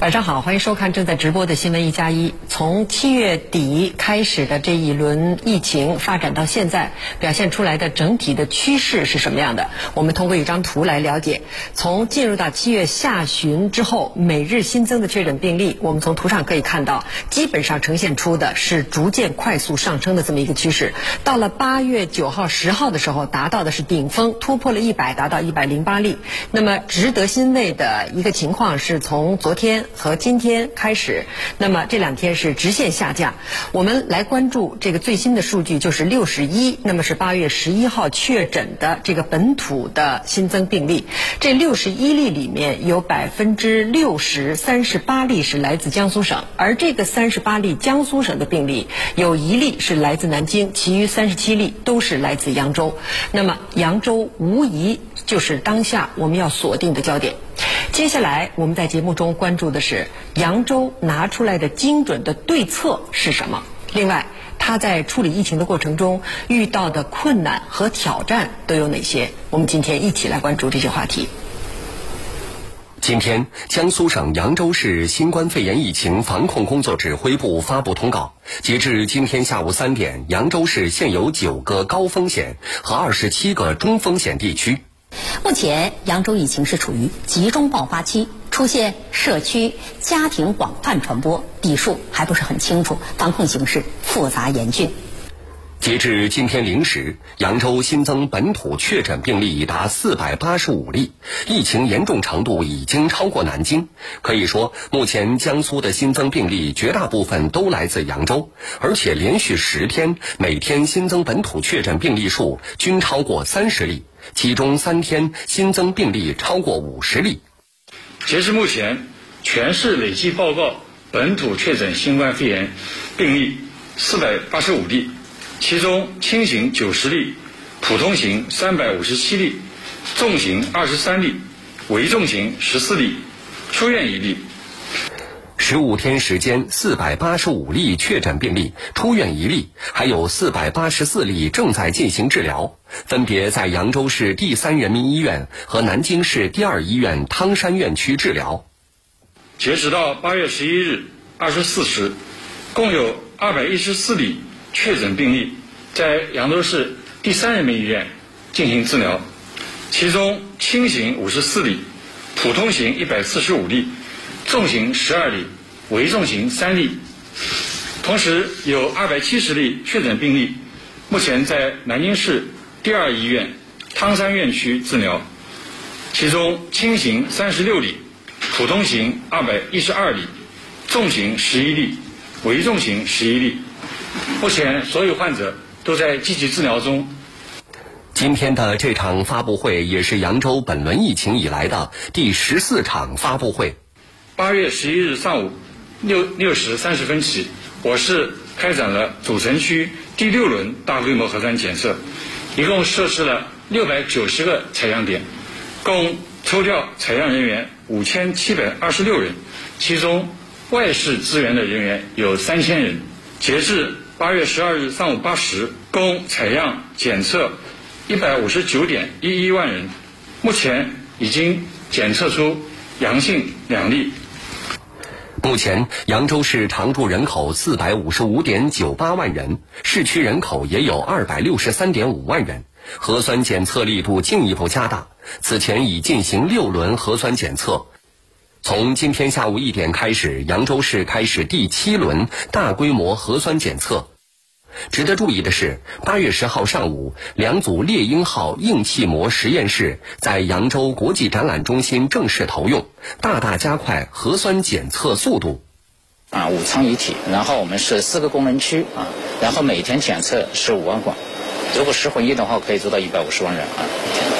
晚上好，欢迎收看正在直播的新闻一加一。从七月底开始的这一轮疫情发展到现在，表现出来的整体的趋势是什么样的？我们通过一张图来了解。从进入到七月下旬之后，每日新增的确诊病例，我们从图上可以看到，基本上呈现出的是逐渐快速上升的这么一个趋势。到了八月九号、十号的时候，达到的是顶峰，突破了一百，达到一百零八例。那么值得欣慰的一个情况是从昨天。和今天开始，那么这两天是直线下降。我们来关注这个最新的数据，就是六十一，那么是八月十一号确诊的这个本土的新增病例。这六十一例里面有百分之六十三十八例是来自江苏省，而这个三十八例江苏省的病例，有一例是来自南京，其余三十七例都是来自扬州。那么扬州无疑就是当下我们要锁定的焦点。接下来我们在节目中关注的是扬州拿出来的精准的对策是什么？另外，他在处理疫情的过程中遇到的困难和挑战都有哪些？我们今天一起来关注这些话题。今天，江苏省扬州市新冠肺炎疫情防控工作指挥部发布通告，截至今天下午三点，扬州市现有九个高风险和二十七个中风险地区。目前，扬州疫情是处于集中爆发期，出现社区、家庭广泛传播，底数还不是很清楚，防控形势复杂严峻。截至今天零时，扬州新增本土确诊病例已达四百八十五例，疫情严重程度已经超过南京。可以说，目前江苏的新增病例绝大部分都来自扬州，而且连续十天每天新增本土确诊病例数均超过三十例。其中三天新增病例超过五十例。截至目前，全市累计报告本土确诊新冠肺炎病例四百八十五例，其中轻型九十例，普通型三百五十七例，重型二十三例，危重型十四例，出院一例。十五天时间，四百八十五例确诊病例，出院一例，还有四百八十四例正在进行治疗，分别在扬州市第三人民医院和南京市第二医院汤山院区治疗。截止到八月十一日二十四时，共有二百一十四例确诊病例在扬州市第三人民医院进行治疗，其中轻型五十四例，普通型一百四十五例。重型十二例，危重型三例，同时有二百七十例确诊病例，目前在南京市第二医院汤山院区治疗，其中轻型三十六例，普通型二百一十二例，重型十一例，危重型十一例，目前所有患者都在积极治疗中。今天的这场发布会也是扬州本轮疫情以来的第十四场发布会。八月十一日上午六六时三十分起，我市开展了主城区第六轮大规模核酸检测，一共设置了六百九十个采样点，共抽调采样人员五千七百二十六人，其中外市支援的人员有三千人。截至八月十二日上午八时，共采样检测一百五十九点一一万人，目前已经检测出阳性两例。目前，扬州市常住人口四百五十五点九八万人，市区人口也有二百六十三点五万人，核酸检测力度进一步加大。此前已进行六轮核酸检测。从今天下午一点开始，扬州市开始第七轮大规模核酸检测。值得注意的是，八月十号上午，两组猎鹰号硬气膜实验室在扬州国际展览中心正式投用，大大加快核酸检测速度。啊，五舱一体，然后我们是四个功能区啊，然后每天检测十五万管，如果十混一的话，可以做到一百五十万人啊。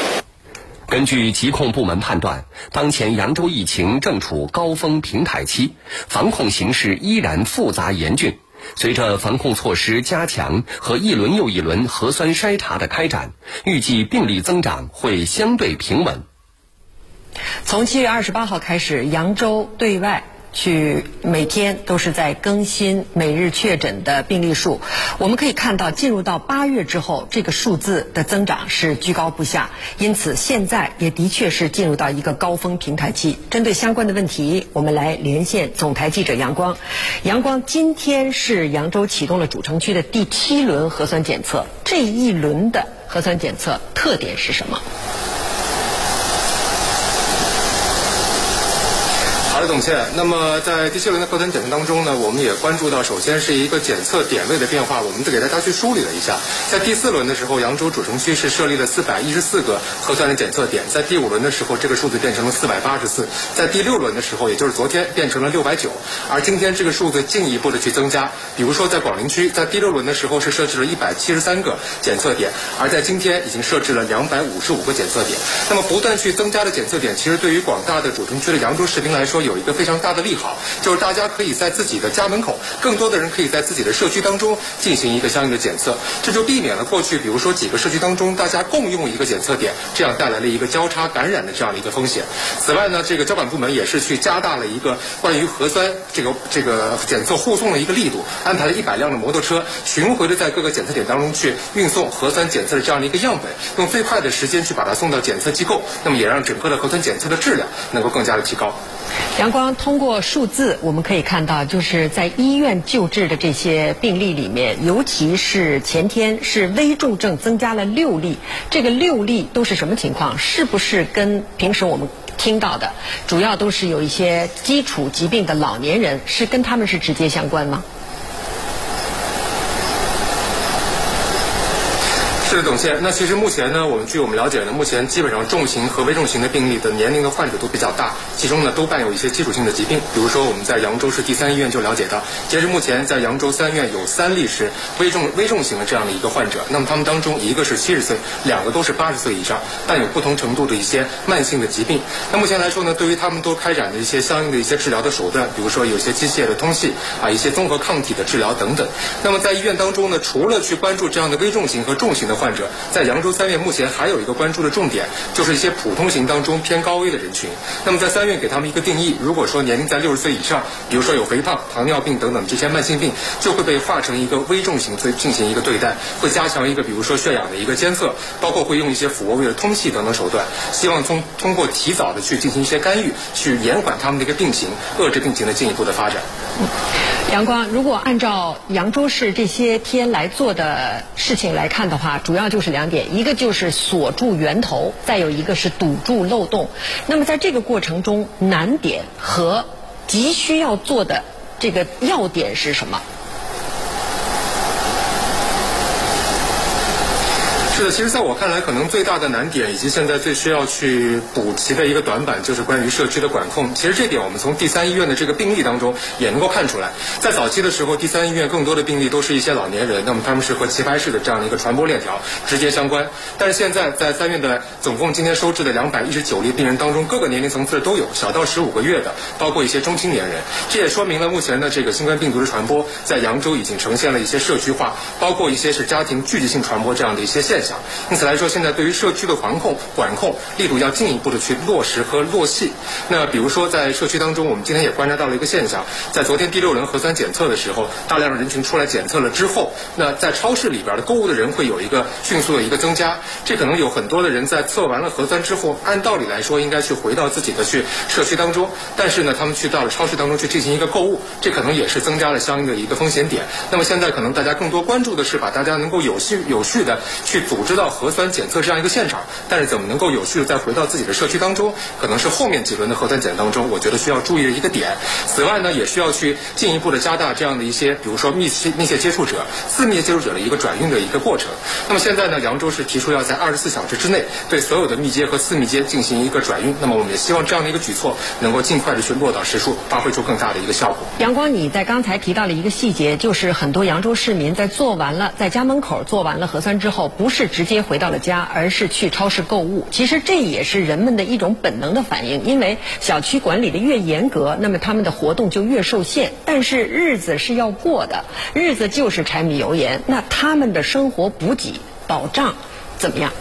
根据疾控部门判断，当前扬州疫情正处高峰平台期，防控形势依然复杂严峻。随着防控措施加强和一轮又一轮核酸筛查的开展，预计病例增长会相对平稳。从七月二十八号开始，扬州对外。去每天都是在更新每日确诊的病例数，我们可以看到，进入到八月之后，这个数字的增长是居高不下，因此现在也的确是进入到一个高峰平台期。针对相关的问题，我们来连线总台记者杨光。杨光，今天是扬州启动了主城区的第七轮核酸检测，这一轮的核酸检测特点是什么？好的，董倩。那么在第七轮的核酸检测当中呢，我们也关注到，首先是一个检测点位的变化，我们给大家去梳理了一下。在第四轮的时候，扬州主城区是设立了四百一十四个核酸的检测点，在第五轮的时候，这个数字变成了四百八十四，在第六轮的时候，也就是昨天变成了六百九，而今天这个数字进一步的去增加。比如说在广陵区，在第六轮的时候是设置了一百七十三个检测点，而在今天已经设置了两百五十五个检测点。那么不断去增加的检测点，其实对于广大的主城区的扬州市民来说，有一个非常大的利好，就是大家可以在自己的家门口，更多的人可以在自己的社区当中进行一个相应的检测，这就避免了过去比如说几个社区当中大家共用一个检测点，这样带来了一个交叉感染的这样的一个风险。此外呢，这个交管部门也是去加大了一个关于核酸这个这个检测护送的一个力度，安排了一百辆的摩托车巡回的在各个检测点当中去运送核酸检测的这样的一个样本，用最快的时间去把它送到检测机构，那么也让整个的核酸检测的质量能够更加的提高。阳光通过数字，我们可以看到，就是在医院救治的这些病例里面，尤其是前天是危重症增加了六例。这个六例都是什么情况？是不是跟平时我们听到的，主要都是有一些基础疾病的老年人，是跟他们是直接相关吗？是的，董倩。那其实目前呢，我们据我们了解呢，目前基本上重型和危重型的病例的年龄的患者都比较大，其中呢都伴有一些基础性的疾病。比如说我们在扬州市第三医院就了解到，截至目前在扬州三院有三例是危重危重型的这样的一个患者。那么他们当中一个是七十岁，两个都是八十岁以上，伴有不同程度的一些慢性的疾病。那目前来说呢，对于他们都开展的一些相应的一些治疗的手段，比如说有些机械的通气啊，一些综合抗体的治疗等等。那么在医院当中呢，除了去关注这样的危重型和重型的患者患者，在扬州三院目前还有一个关注的重点，就是一些普通型当中偏高危的人群。那么在三院给他们一个定义，如果说年龄在六十岁以上，比如说有肥胖、糖尿病等等这些慢性病，就会被划成一个危重型，进进行一个对待，会加强一个比如说血氧的一个监测，包括会用一些俯卧位的通气等等手段，希望通通过提早的去进行一些干预，去延缓他们的一个病情，遏制病情的进一步的发展。阳光，如果按照扬州市这些天来做的事情来看的话，主要就是两点，一个就是锁住源头，再有一个是堵住漏洞。那么在这个过程中，难点和急需要做的这个要点是什么？是的，其实在我看来，可能最大的难点以及现在最需要去补齐的一个短板，就是关于社区的管控。其实这点我们从第三医院的这个病例当中也能够看出来。在早期的时候，第三医院更多的病例都是一些老年人，那么他们是和棋牌室的这样的一个传播链条直接相关。但是现在在三院的总共今天收治的两百一十九例病人当中，各个年龄层次都有，小到十五个月的，包括一些中青年人。这也说明了目前的这个新冠病毒的传播在扬州已经呈现了一些社区化，包括一些是家庭聚集性传播这样的一些现象。因此来说，现在对于社区的防控管控力度要进一步的去落实和落细。那比如说在社区当中，我们今天也观察到了一个现象，在昨天第六轮核酸检测的时候，大量的人群出来检测了之后，那在超市里边的购物的人会有一个迅速的一个增加。这可能有很多的人在测完了核酸之后，按道理来说应该去回到自己的去社区当中，但是呢，他们去到了超市当中去进行一个购物，这可能也是增加了相应的一个风险点。那么现在可能大家更多关注的是把大家能够有序有序的去组。组织到核酸检测这样一个现场，但是怎么能够有序的再回到自己的社区当中，可能是后面几轮的核酸检当中，我觉得需要注意的一个点。此外呢，也需要去进一步的加大这样的一些，比如说密切密切接触者、次密切接触者的一个转运的一个过程。那么现在呢，扬州市提出要在二十四小时之内对所有的密接和次密接进行一个转运。那么我们也希望这样的一个举措能够尽快的去落到实处，发挥出更大的一个效果。阳光，你在刚才提到了一个细节，就是很多扬州市民在做完了在家门口做完了核酸之后，不是直接回到了家，而是去超市购物。其实这也是人们的一种本能的反应，因为小区管理的越严格，那么他们的活动就越受限。但是日子是要过的，日子就是柴米油盐，那他们的生活补给保障怎么样？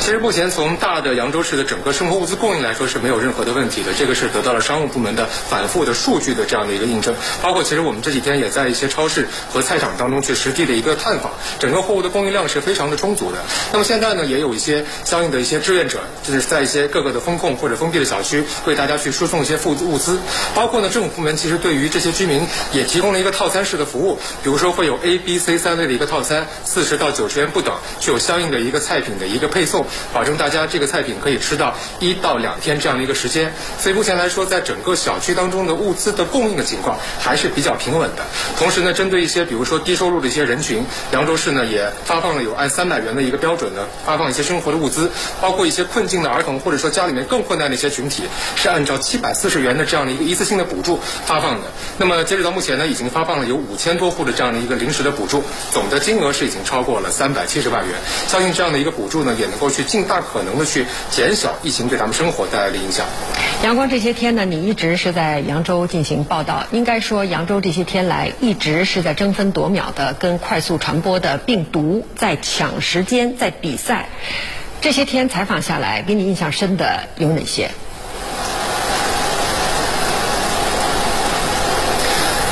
其实目前从的扬州市的整个生活物资供应来说是没有任何的问题的，这个是得到了商务部门的反复的数据的这样的一个印证。包括其实我们这几天也在一些超市和菜场当中去实地的一个探访，整个货物的供应量是非常的充足的。那么现在呢，也有一些相应的一些志愿者，就是在一些各个的风控或者封闭的小区为大家去输送一些物物资。包括呢，政府部门其实对于这些居民也提供了一个套餐式的服务，比如说会有 A、B、C 三类的一个套餐，四十到九十元不等，具有相应的一个菜品的一个配送。保证大家这个菜品可以吃到一到两天这样的一个时间，所以目前来说，在整个小区当中的物资的供应的情况还是比较平稳的。同时呢，针对一些比如说低收入的一些人群，扬州市呢也发放了有按三百元的一个标准呢发放一些生活的物资，包括一些困境的儿童或者说家里面更困难的一些群体，是按照七百四十元的这样的一个一次性的补助发放的。那么截止到目前呢，已经发放了有五千多户的这样的一个临时的补助，总的金额是已经超过了三百七十万元。相信这样的一个补助呢，也能够去尽大可能的去去减少疫情对咱们生活带来的影响。阳光这些天呢，你一直是在扬州进行报道。应该说，扬州这些天来一直是在争分夺秒的跟快速传播的病毒在抢时间，在比赛。这些天采访下来，给你印象深的有哪些？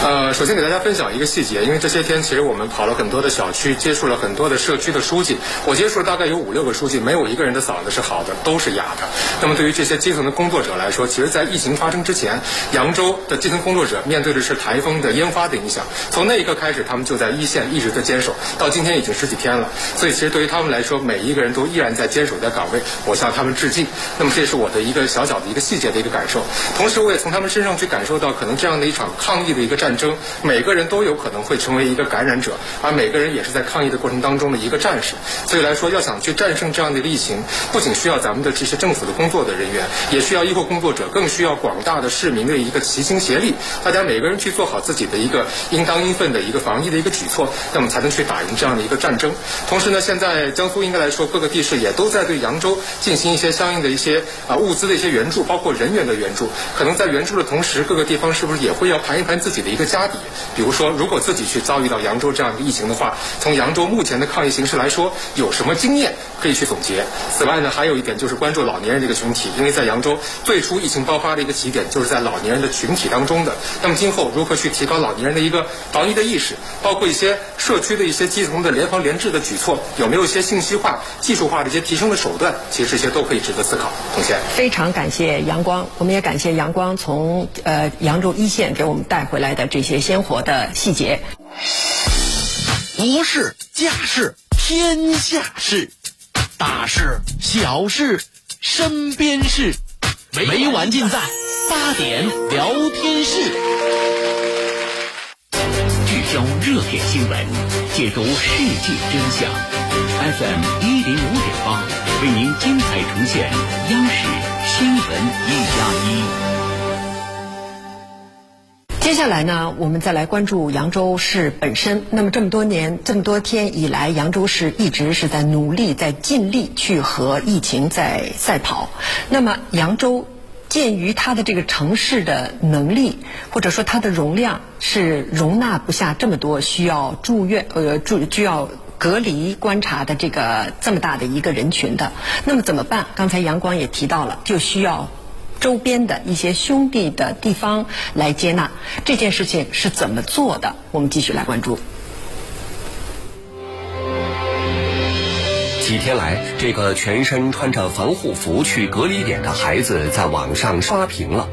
呃，首先给大家分享一个细节，因为这些天其实我们跑了很多的小区，接触了很多的社区的书记，我接触了大概有五六个书记，没有一个人的嗓子是好的，都是哑的。那么对于这些基层的工作者来说，其实，在疫情发生之前，扬州的基层工作者面对的是台风的烟花的影响，从那一刻开始，他们就在一线一直在坚守，到今天已经十几天了。所以，其实对于他们来说，每一个人都依然在坚守在岗位，我向他们致敬。那么，这是我的一个小小的一个细节的一个感受。同时，我也从他们身上去感受到，可能这样的一场抗疫的一个战争，每个人都有可能会成为一个感染者，而每个人也是在抗疫的过程当中的一个战士。所以来说，要想去战胜这样的一个疫情，不仅需要咱们的这些政府的工作的人员，也需要医护工作者，更需要广大的市民的一个齐心协力。大家每个人去做好自己的一个应当应分的一个防疫的一个举措，那么才能去打赢这样的一个战争。同时呢，现在江苏应该来说，各个地市也都在对扬州进行一些相应的一些啊物资的一些援助，包括人员的援助。可能在援助的同时，各个地方是不是也会要盘一盘自己的一个家底？比如说，如果自己去遭遇到扬州这样一个疫情的话，从扬州目前的抗疫形势来说，有什么经验可以去总结？此外呢，还有一点就是关注老年人这个群体，因为在扬州最初疫情爆发的一个起点就是在老年人的群体当中的。那么今后如何去提高老年人的一个防疫的意识，包括一些社区的一些基层的联防联治的举措，有没有一些信息化、技术化的一些提升的手段？其实这些都可以值得思考。同学，非常感谢阳光，我们也感谢阳光从呃扬州一线给我们带回来的这些鲜活的细节。国事、家事、天下事，大事、小事、身边事，每晚尽在八点聊天室。聚焦热点新闻，解读世界真相。FM 一零五点八，为您精彩呈现央视新闻一加一。接下来呢，我们再来关注扬州市本身。那么这么多年、这么多天以来，扬州市一直是在努力、在尽力去和疫情在赛跑。那么扬州，鉴于它的这个城市的能力，或者说它的容量是容纳不下这么多需要住院、呃住需要隔离观察的这个这么大的一个人群的，那么怎么办？刚才阳光也提到了，就需要。周边的一些兄弟的地方来接纳这件事情是怎么做的？我们继续来关注。几天来，这个全身穿着防护服去隔离点的孩子在网上刷屏了。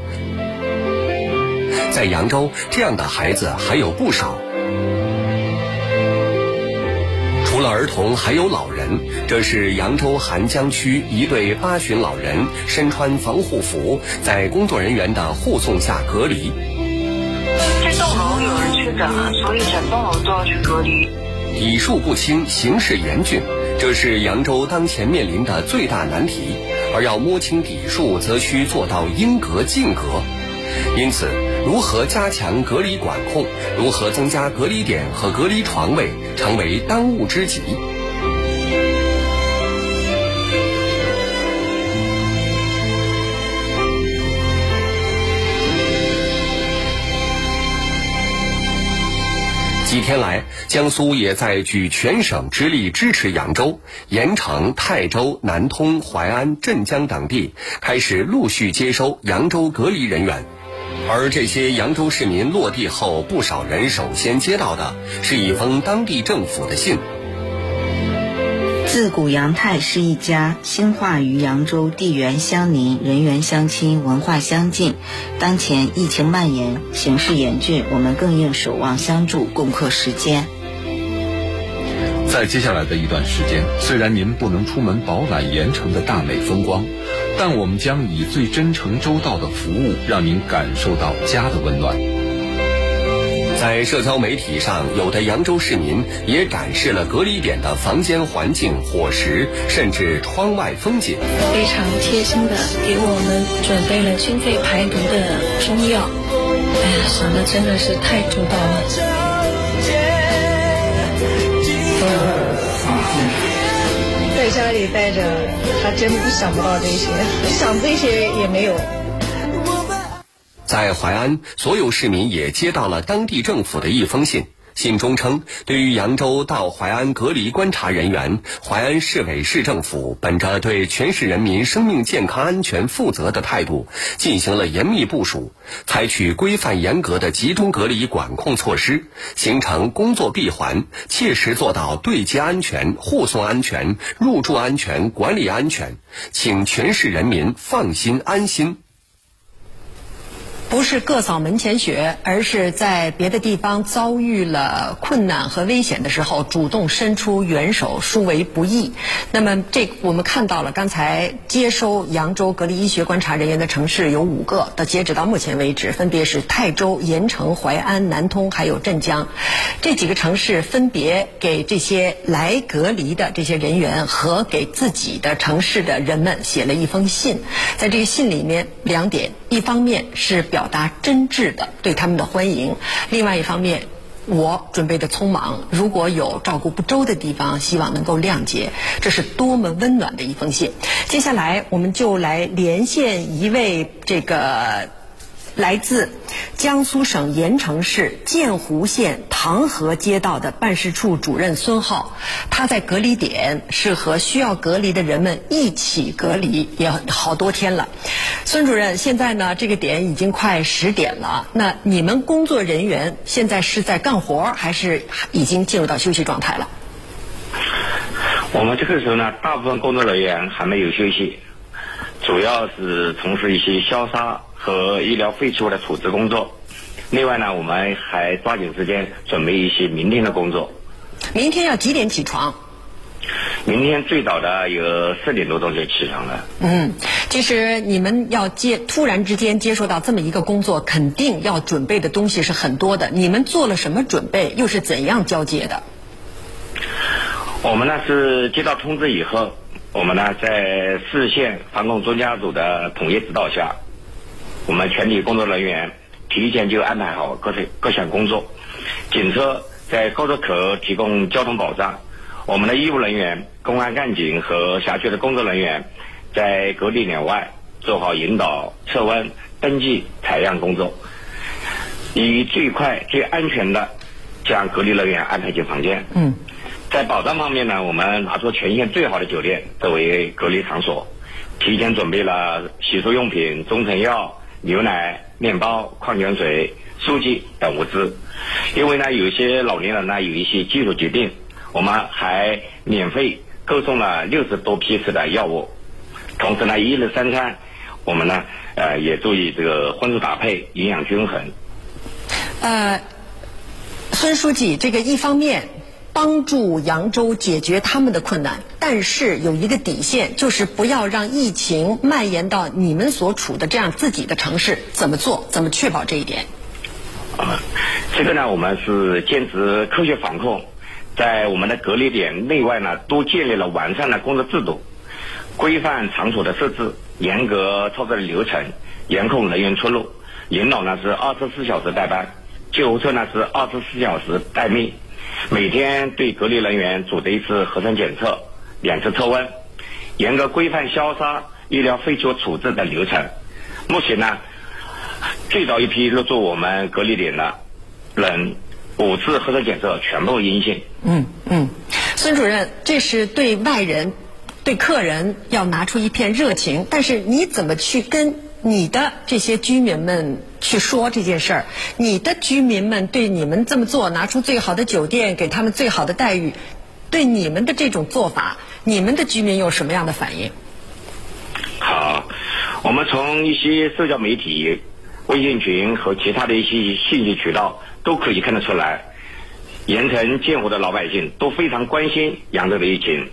在扬州，这样的孩子还有不少。除了儿童，还有老人。这是扬州邗江区一对八旬老人，身穿防护服，在工作人员的护送下隔离。这栋楼有人确诊了，所以整栋楼都要去隔离。底数不清，形势严峻，这是扬州当前面临的最大难题。而要摸清底数，则需做到应隔尽隔。因此，如何加强隔离管控，如何增加隔离点和隔离床位，成为当务之急。几天来，江苏也在举全省之力支持扬州、盐城、泰州、南通、淮安、镇江等地开始陆续接收扬州隔离人员。而这些扬州市民落地后，不少人首先接到的是一封当地政府的信。自古扬泰是一家，兴化于扬州，地缘相邻，人缘相亲，文化相近。当前疫情蔓延，形势严峻，我们更应守望相助，共克时艰。在接下来的一段时间，虽然您不能出门饱览盐城的大美风光，但我们将以最真诚周到的服务，让您感受到家的温暖。在社交媒体上，有的扬州市民也展示了隔离点的房间环境、伙食，甚至窗外风景。非常贴心的给我们准备了清肺排毒的中药，哎呀，想的真的是太周到了。家里带着，还真想不到这些，想这些也没有。在淮安，所有市民也接到了当地政府的一封信。信中称，对于扬州到淮安隔离观察人员，淮安市委市政府本着对全市人民生命健康安全负责的态度，进行了严密部署，采取规范严格的集中隔离管控措施，形成工作闭环，切实做到对接安全、护送安全、入住安全、管理安全，请全市人民放心安心。不是各扫门前雪，而是在别的地方遭遇了困难和危险的时候，主动伸出援手，殊为不易。那么，这我们看到了，刚才接收扬州隔离医学观察人员的城市有五个，到截止到目前为止，分别是泰州、盐城、淮安、南通，还有镇江。这几个城市分别给这些来隔离的这些人员和给自己的城市的人们写了一封信。在这个信里面，两点：一方面是表。达真挚的对他们的欢迎。另外一方面，我准备的匆忙，如果有照顾不周的地方，希望能够谅解。这是多么温暖的一封信。接下来，我们就来连线一位这个。来自江苏省盐城市建湖县唐河街道的办事处主任孙浩，他在隔离点是和需要隔离的人们一起隔离，也好多天了。孙主任，现在呢，这个点已经快十点了。那你们工作人员现在是在干活，还是已经进入到休息状态了？我们这个时候呢，大部分工作人员还没有休息，主要是从事一些消杀。和医疗废弃物的处置工作。另外呢，我们还抓紧时间准备一些明天的工作。明天要几点起床？明天最早的有四点多钟就起床了。嗯，其实你们要接突然之间接受到这么一个工作，肯定要准备的东西是很多的。你们做了什么准备？又是怎样交接的？我们呢是接到通知以后，我们呢在市县防控专家组的统一指导下。我们全体工作人员提前就安排好各项各项工作，警车在高速口提供交通保障，我们的医务人员、公安干警和辖区的工作人员在隔离点外做好引导、测温、登记、采样工作，以最快、最安全的将隔离人员安排进房间。嗯，在保障方面呢，我们拿出全县最好的酒店作为隔离场所，提前准备了洗漱用品、中成药。牛奶、面包、矿泉水、书籍等物资，因为呢，有些老年人呢有一些基础疾病，我们还免费购送了六十多批次的药物。同时呢，一日三餐，我们呢呃也注意这个荤素搭配，营养均衡。呃，孙书记，这个一方面帮助扬州解决他们的困难，但是有一个底线，就是不要让疫情蔓延到你们所处的这样自己的城市。怎么做？怎么确保这一点？啊，这个呢，我们是坚持科学防控，在我们的隔离点内外呢，都建立了完善的工作制度，规范场所的设置，严格操作的流程，严控人员出入。领导呢是二十四小时代班，救护车呢是二十四小时待命。每天对隔离人员组织一次核酸检测，两次测温，严格规范消杀、医疗废弃处置的流程。目前呢，最早一批入住我们隔离点的人，五次核酸检测全部阴性。嗯嗯，孙主任，这是对外人、对客人要拿出一片热情，但是你怎么去跟你的这些居民们去说这件事儿？你的居民们对你们这么做，拿出最好的酒店，给他们最好的待遇，对你们的这种做法，你们的居民有什么样的反应？好，我们从一些社交媒体、微信群和其他的一些信息渠道都可以看得出来，盐城建湖的老百姓都非常关心扬州的疫情。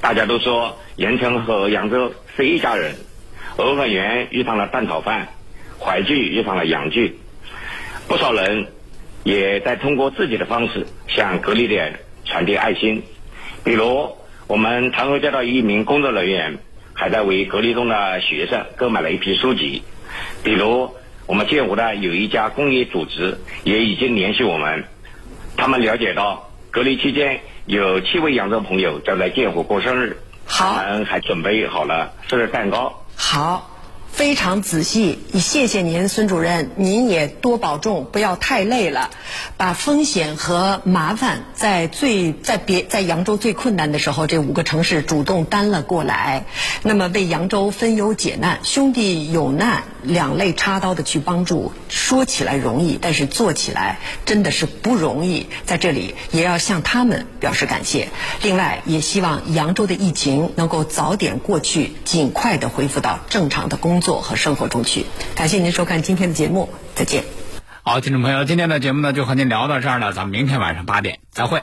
大家都说盐城和扬州是一家人。洱粉园遇上了蛋炒饭，淮剧遇上了洋剧，不少人也在通过自己的方式向隔离点传递爱心。比如，我们唐河街道一名工作人员还在为隔离中的学生购买了一批书籍。比如，我们建湖的有一家公益组织也已经联系我们，他们了解到隔离期间有七位扬州朋友将在建湖过生日，他们还准备好了生日蛋糕。好，非常仔细，谢谢您，孙主任，您也多保重，不要太累了，把风险和麻烦在最在别在扬州最困难的时候，这五个城市主动担了过来，那么为扬州分忧解难，兄弟有难两肋插刀的去帮助，说起来容易，但是做起来真的是不容易，在这里也要向他们表示感谢。另外，也希望扬州的疫情能够早点过去，尽快的恢复到。正常的工作和生活中去。感谢您收看今天的节目，再见。好，听众朋友，今天的节目呢就和您聊到这儿了，咱们明天晚上八点再会。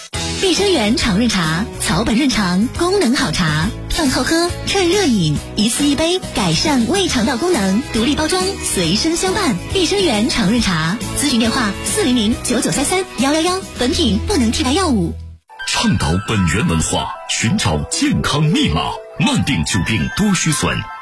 碧生源常润茶，草本润肠，功能好茶，饭后喝，趁热饮，一次一杯，改善胃肠道功能。独立包装，随身相伴。碧生源常润茶，咨询电话：四零零九九三三幺幺幺。本品不能替代药物。倡导本源文化，寻找健康密码。慢病久病多虚损。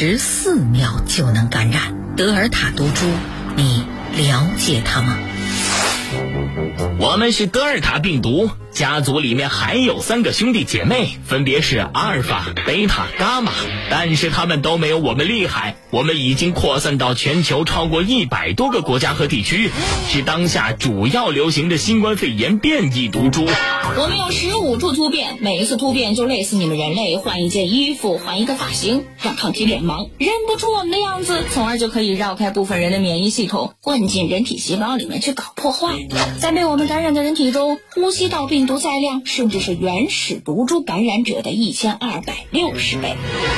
十四秒就能感染德尔塔毒株，你了解它吗？我们是德尔塔病毒。家族里面还有三个兄弟姐妹，分别是阿尔法、贝塔、伽马，但是他们都没有我们厉害。我们已经扩散到全球超过一百多个国家和地区，是当下主要流行的新冠肺炎变异毒株。我们有十五处突变，每一次突变就类似你们人类换一件衣服、换一个发型，让抗体脸盲认不出我们的样子，从而就可以绕开部分人的免疫系统，混进人体细胞里面去搞破坏。在被我们感染的人体中，呼吸道病毒载量甚至是原始毒株感染者的一千二百六十倍。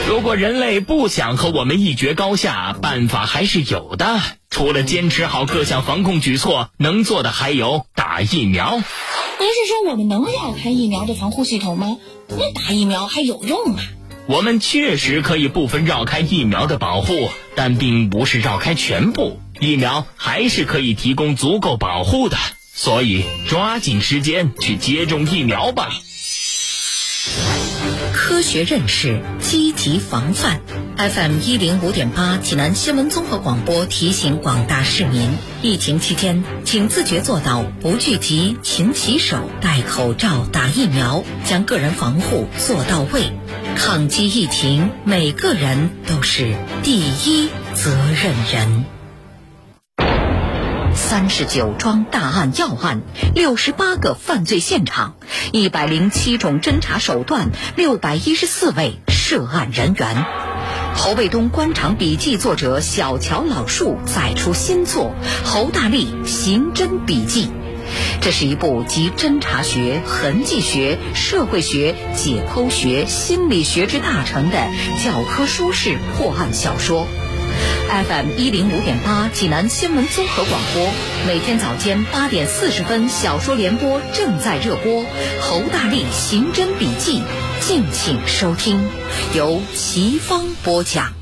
如果人类不想和我们一决高下，办法还是有的。除了坚持好各项防控举措，能做的还有打疫苗。您是说我们能绕开疫苗的防护系统吗？那打疫苗还有用吗？我们确实可以部分绕开疫苗的保护，但并不是绕开全部。疫苗还是可以提供足够保护的，所以抓紧时间去接种疫苗吧。科学认识，积极防范。FM 一零五点八，济南新闻综合广播提醒广大市民：疫情期间，请自觉做到不聚集、勤洗手、戴口罩、打疫苗，将个人防护做到位。抗击疫情，每个人都是第一责任人。三十九桩大案要案，六十八个犯罪现场，一百零七种侦查手段，六百一十四位涉案人员。侯卫东官场笔记作者小乔老树再出新作《侯大力刑侦笔记》，这是一部集侦查学、痕迹学、社会学、解剖学、心理学之大成的教科书式破案小说。FM 一零五点八，济南新闻综合广播，每天早间八点四十分，小说联播正在热播《侯大力刑侦笔记》，敬请收听，由齐芳播讲。